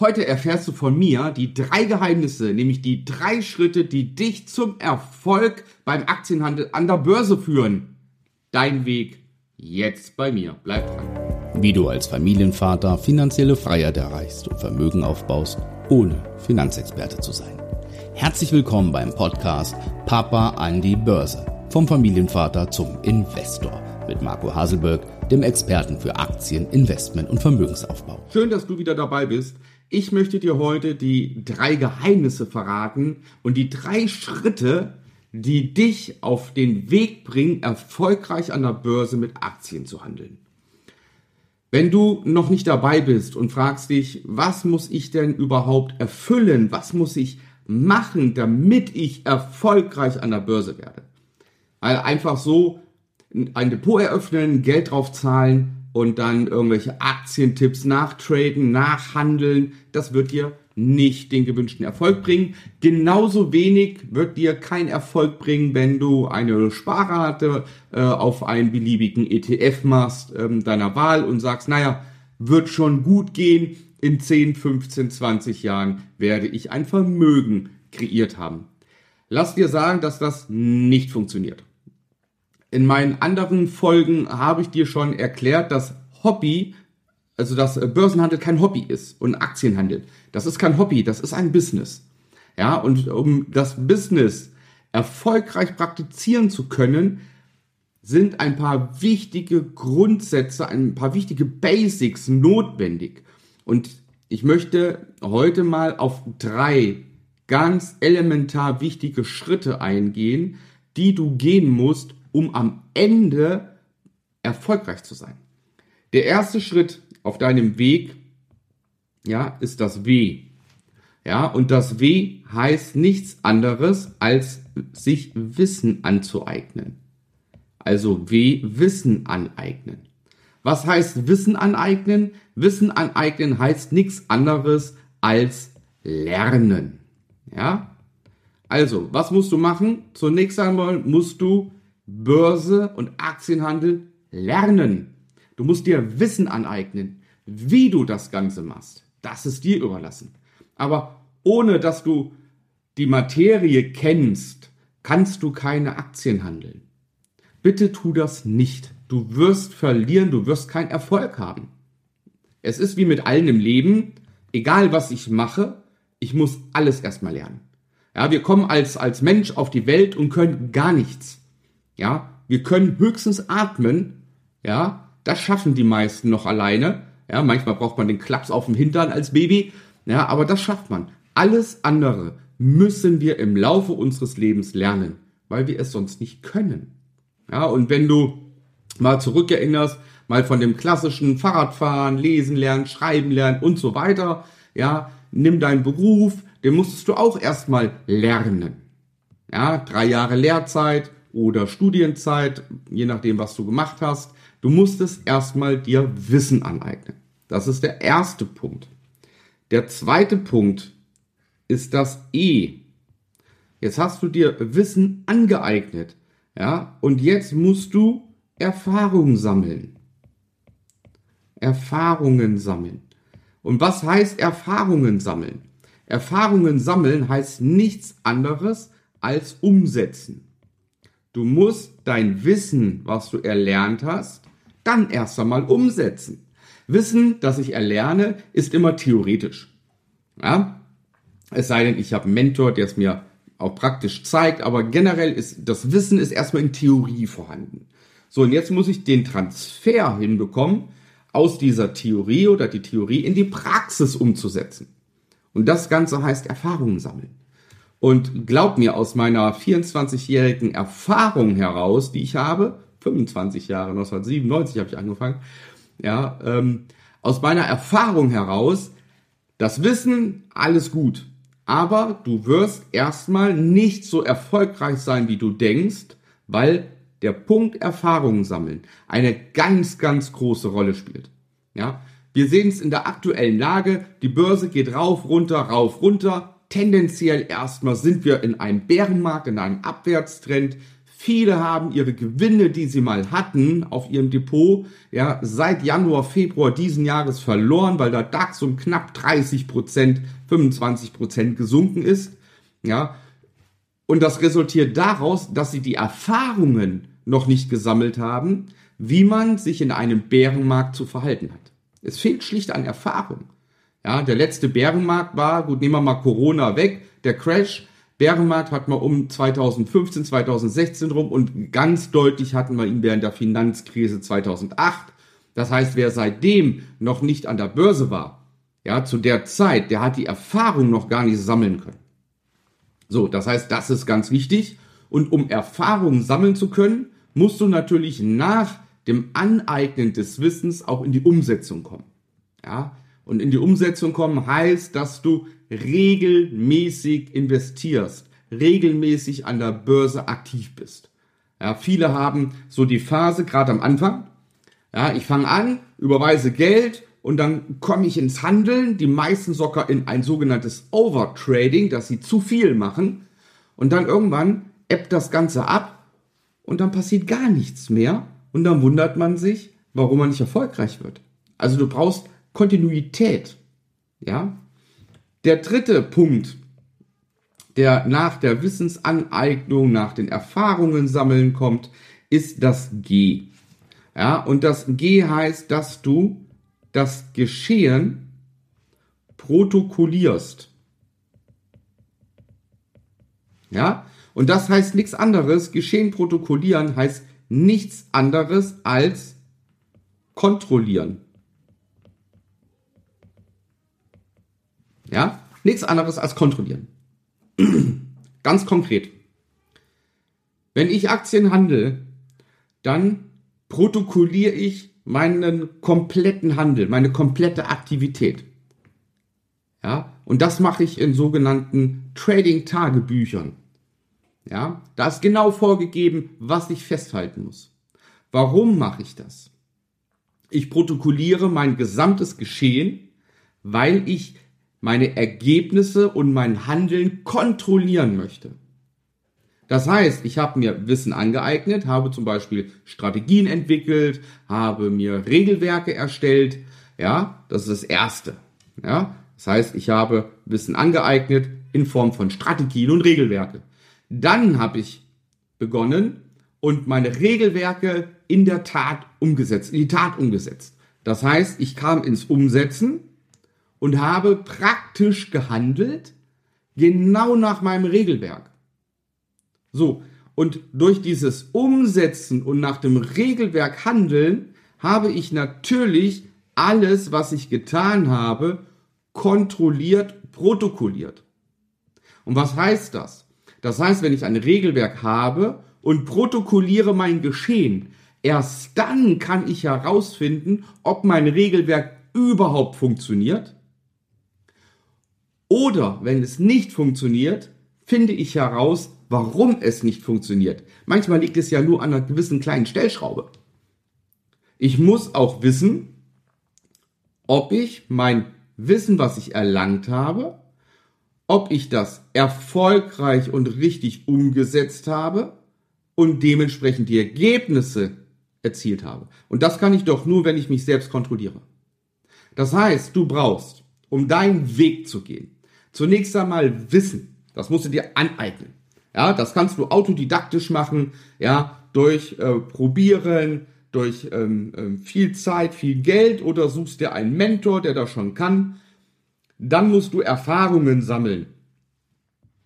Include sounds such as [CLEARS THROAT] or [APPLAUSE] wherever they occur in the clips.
Heute erfährst du von mir die drei Geheimnisse, nämlich die drei Schritte, die dich zum Erfolg beim Aktienhandel an der Börse führen. Dein Weg jetzt bei mir. Bleib dran. Wie du als Familienvater finanzielle Freiheit erreichst und Vermögen aufbaust, ohne Finanzexperte zu sein. Herzlich willkommen beim Podcast Papa an die Börse. Vom Familienvater zum Investor mit Marco Haselberg, dem Experten für Aktien, Investment und Vermögensaufbau. Schön, dass du wieder dabei bist. Ich möchte dir heute die drei Geheimnisse verraten und die drei Schritte, die dich auf den Weg bringen, erfolgreich an der Börse mit Aktien zu handeln. Wenn du noch nicht dabei bist und fragst dich, was muss ich denn überhaupt erfüllen, was muss ich machen, damit ich erfolgreich an der Börse werde? Also einfach so ein Depot eröffnen, Geld drauf zahlen und dann irgendwelche Aktientipps nachtraden, nachhandeln, das wird dir nicht den gewünschten Erfolg bringen. Genauso wenig wird dir kein Erfolg bringen, wenn du eine Sparrate äh, auf einen beliebigen ETF machst ähm, deiner Wahl und sagst, naja, wird schon gut gehen. In 10, 15, 20 Jahren werde ich ein Vermögen kreiert haben. Lass dir sagen, dass das nicht funktioniert. In meinen anderen Folgen habe ich dir schon erklärt, dass Hobby, also dass Börsenhandel kein Hobby ist und Aktienhandel. Das ist kein Hobby, das ist ein Business. Ja, und um das Business erfolgreich praktizieren zu können, sind ein paar wichtige Grundsätze, ein paar wichtige Basics notwendig. Und ich möchte heute mal auf drei ganz elementar wichtige Schritte eingehen, die du gehen musst, um am Ende erfolgreich zu sein. Der erste Schritt auf deinem Weg, ja, ist das W. Ja, und das W heißt nichts anderes als sich Wissen anzueignen. Also W, Wissen aneignen. Was heißt Wissen aneignen? Wissen aneignen heißt nichts anderes als lernen. Ja? Also, was musst du machen? Zunächst einmal musst du Börse und Aktienhandel lernen. Du musst dir Wissen aneignen, wie du das Ganze machst. Das ist dir überlassen. Aber ohne dass du die Materie kennst, kannst du keine Aktien handeln. Bitte tu das nicht. Du wirst verlieren, du wirst keinen Erfolg haben. Es ist wie mit allen im Leben, egal was ich mache, ich muss alles erstmal lernen. Ja, wir kommen als, als Mensch auf die Welt und können gar nichts. Ja, wir können höchstens atmen. Ja, das schaffen die meisten noch alleine. Ja, manchmal braucht man den Klaps auf dem Hintern als Baby. Ja, aber das schafft man. Alles andere müssen wir im Laufe unseres Lebens lernen, weil wir es sonst nicht können. Ja, und wenn du mal zurückerinnerst, mal von dem klassischen Fahrradfahren, lesen lernen, schreiben lernen und so weiter, ja, nimm deinen Beruf, den musstest du auch erstmal lernen. Ja, drei Jahre Lehrzeit, oder Studienzeit, je nachdem, was du gemacht hast. Du musstest erstmal dir Wissen aneignen. Das ist der erste Punkt. Der zweite Punkt ist das E. Jetzt hast du dir Wissen angeeignet, ja, und jetzt musst du Erfahrungen sammeln. Erfahrungen sammeln. Und was heißt Erfahrungen sammeln? Erfahrungen sammeln heißt nichts anderes als umsetzen. Du musst dein Wissen, was du erlernt hast, dann erst einmal umsetzen. Wissen, das ich erlerne, ist immer theoretisch. Ja? Es sei denn, ich habe einen Mentor, der es mir auch praktisch zeigt, aber generell ist das Wissen ist erstmal in Theorie vorhanden. So, und jetzt muss ich den Transfer hinbekommen, aus dieser Theorie oder die Theorie in die Praxis umzusetzen. Und das Ganze heißt Erfahrungen sammeln. Und glaub mir, aus meiner 24-jährigen Erfahrung heraus, die ich habe, 25 Jahre, 1997 habe ich angefangen, ja, ähm, aus meiner Erfahrung heraus, das Wissen, alles gut. Aber du wirst erstmal nicht so erfolgreich sein, wie du denkst, weil der Punkt Erfahrungen sammeln eine ganz, ganz große Rolle spielt. Ja, wir sehen es in der aktuellen Lage. Die Börse geht rauf, runter, rauf, runter tendenziell erstmal sind wir in einem Bärenmarkt, in einem Abwärtstrend. Viele haben ihre Gewinne, die sie mal hatten, auf ihrem Depot, ja, seit Januar, Februar diesen Jahres verloren, weil der DAX um knapp 30 Prozent, 25 Prozent gesunken ist, ja. Und das resultiert daraus, dass sie die Erfahrungen noch nicht gesammelt haben, wie man sich in einem Bärenmarkt zu verhalten hat. Es fehlt schlicht an Erfahrung. Ja, der letzte Bärenmarkt war, gut, nehmen wir mal Corona weg, der Crash, Bärenmarkt hat man um 2015, 2016 rum und ganz deutlich hatten wir ihn während der Finanzkrise 2008. Das heißt, wer seitdem noch nicht an der Börse war, ja, zu der Zeit, der hat die Erfahrung noch gar nicht sammeln können. So, das heißt, das ist ganz wichtig. Und um Erfahrung sammeln zu können, musst du natürlich nach dem Aneignen des Wissens auch in die Umsetzung kommen. Ja, und in die Umsetzung kommen heißt, dass du regelmäßig investierst, regelmäßig an der Börse aktiv bist. Ja, viele haben so die Phase, gerade am Anfang, ja, ich fange an, überweise Geld und dann komme ich ins Handeln, die meisten sogar in ein sogenanntes Overtrading, dass sie zu viel machen und dann irgendwann ebbt das Ganze ab und dann passiert gar nichts mehr und dann wundert man sich, warum man nicht erfolgreich wird. Also du brauchst Kontinuität. Ja, der dritte Punkt, der nach der Wissensaneignung, nach den Erfahrungen sammeln kommt, ist das G. Ja, und das G heißt, dass du das Geschehen protokollierst. Ja, und das heißt nichts anderes. Geschehen protokollieren heißt nichts anderes als kontrollieren. Ja, nichts anderes als kontrollieren. [CLEARS THROAT] Ganz konkret. Wenn ich Aktien handle, dann protokolliere ich meinen kompletten Handel, meine komplette Aktivität. Ja, und das mache ich in sogenannten Trading-Tagebüchern. Ja, da ist genau vorgegeben, was ich festhalten muss. Warum mache ich das? Ich protokolliere mein gesamtes Geschehen, weil ich meine Ergebnisse und mein Handeln kontrollieren möchte. Das heißt, ich habe mir Wissen angeeignet, habe zum Beispiel Strategien entwickelt, habe mir Regelwerke erstellt. Ja, das ist das Erste. Ja, das heißt, ich habe Wissen angeeignet in Form von Strategien und Regelwerke. Dann habe ich begonnen und meine Regelwerke in der Tat umgesetzt, in die Tat umgesetzt. Das heißt, ich kam ins Umsetzen und habe praktisch gehandelt, genau nach meinem Regelwerk. So, und durch dieses Umsetzen und nach dem Regelwerk handeln, habe ich natürlich alles, was ich getan habe, kontrolliert, protokolliert. Und was heißt das? Das heißt, wenn ich ein Regelwerk habe und protokolliere mein Geschehen, erst dann kann ich herausfinden, ob mein Regelwerk überhaupt funktioniert oder wenn es nicht funktioniert, finde ich heraus, warum es nicht funktioniert. Manchmal liegt es ja nur an einer gewissen kleinen Stellschraube. Ich muss auch wissen, ob ich mein Wissen, was ich erlangt habe, ob ich das erfolgreich und richtig umgesetzt habe und dementsprechend die Ergebnisse erzielt habe. Und das kann ich doch nur, wenn ich mich selbst kontrolliere. Das heißt, du brauchst, um deinen Weg zu gehen, zunächst einmal Wissen. Das musst du dir aneignen. Ja, das kannst du autodidaktisch machen, ja, durch äh, Probieren, durch ähm, äh, viel Zeit, viel Geld oder suchst dir einen Mentor, der das schon kann. Dann musst du Erfahrungen sammeln.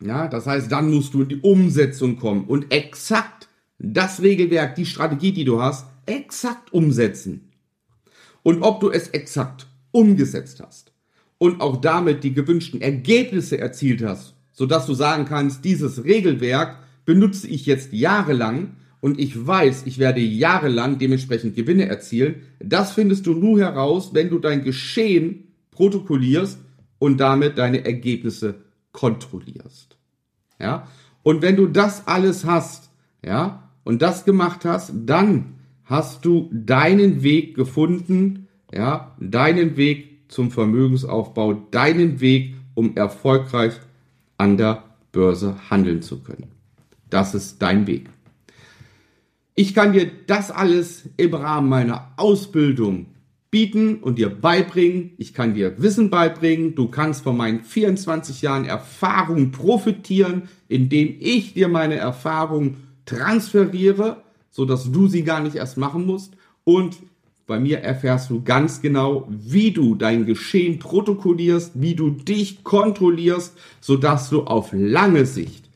Ja, das heißt, dann musst du in die Umsetzung kommen und exakt das Regelwerk, die Strategie, die du hast, exakt umsetzen. Und ob du es exakt umgesetzt hast und auch damit die gewünschten Ergebnisse erzielt hast, sodass du sagen kannst, dieses Regelwerk benutze ich jetzt jahrelang und ich weiß, ich werde jahrelang dementsprechend Gewinne erzielen, das findest du nur heraus, wenn du dein Geschehen protokollierst und damit deine Ergebnisse kontrollierst. Ja? Und wenn du das alles hast, ja, und das gemacht hast, dann hast du deinen Weg gefunden, ja, deinen Weg zum Vermögensaufbau deinen Weg, um erfolgreich an der Börse handeln zu können. Das ist dein Weg. Ich kann dir das alles im Rahmen meiner Ausbildung bieten und dir beibringen. Ich kann dir Wissen beibringen. Du kannst von meinen 24 Jahren Erfahrung profitieren, indem ich dir meine Erfahrung transferiere, so dass du sie gar nicht erst machen musst. Und bei mir erfährst du ganz genau, wie du dein Geschehen protokollierst, wie du dich kontrollierst, so dass du auf lange Sicht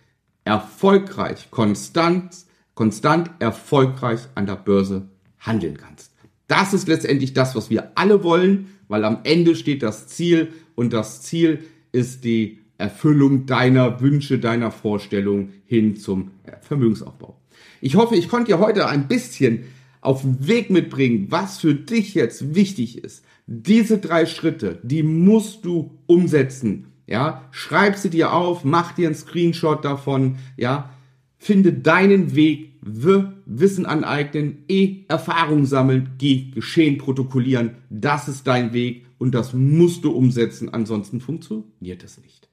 erfolgreich, konstant, konstant erfolgreich an der Börse handeln kannst. Das ist letztendlich das, was wir alle wollen, weil am Ende steht das Ziel und das Ziel ist die Erfüllung deiner Wünsche, deiner Vorstellungen hin zum Vermögensaufbau. Ich hoffe, ich konnte dir heute ein bisschen auf den Weg mitbringen, was für dich jetzt wichtig ist. Diese drei Schritte, die musst du umsetzen. Ja, schreib sie dir auf, mach dir einen Screenshot davon. Ja, finde deinen Weg Wissen aneignen, E, Erfahrung sammeln, G, Geschehen protokollieren. Das ist dein Weg und das musst du umsetzen, ansonsten funktioniert es nicht.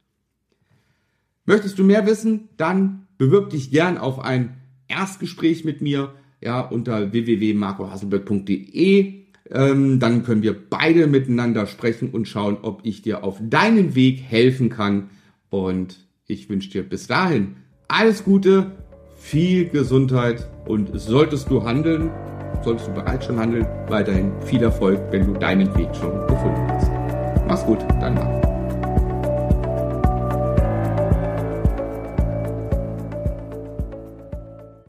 Möchtest du mehr wissen? Dann bewirb dich gern auf ein Erstgespräch mit mir, ja, unter www.marcohaselberg.de. Ähm, dann können wir beide miteinander sprechen und schauen, ob ich dir auf deinen Weg helfen kann. Und ich wünsche dir bis dahin alles Gute, viel Gesundheit und solltest du handeln, solltest du bereits schon handeln, weiterhin viel Erfolg, wenn du deinen Weg schon gefunden hast. Mach's gut, dein Mann.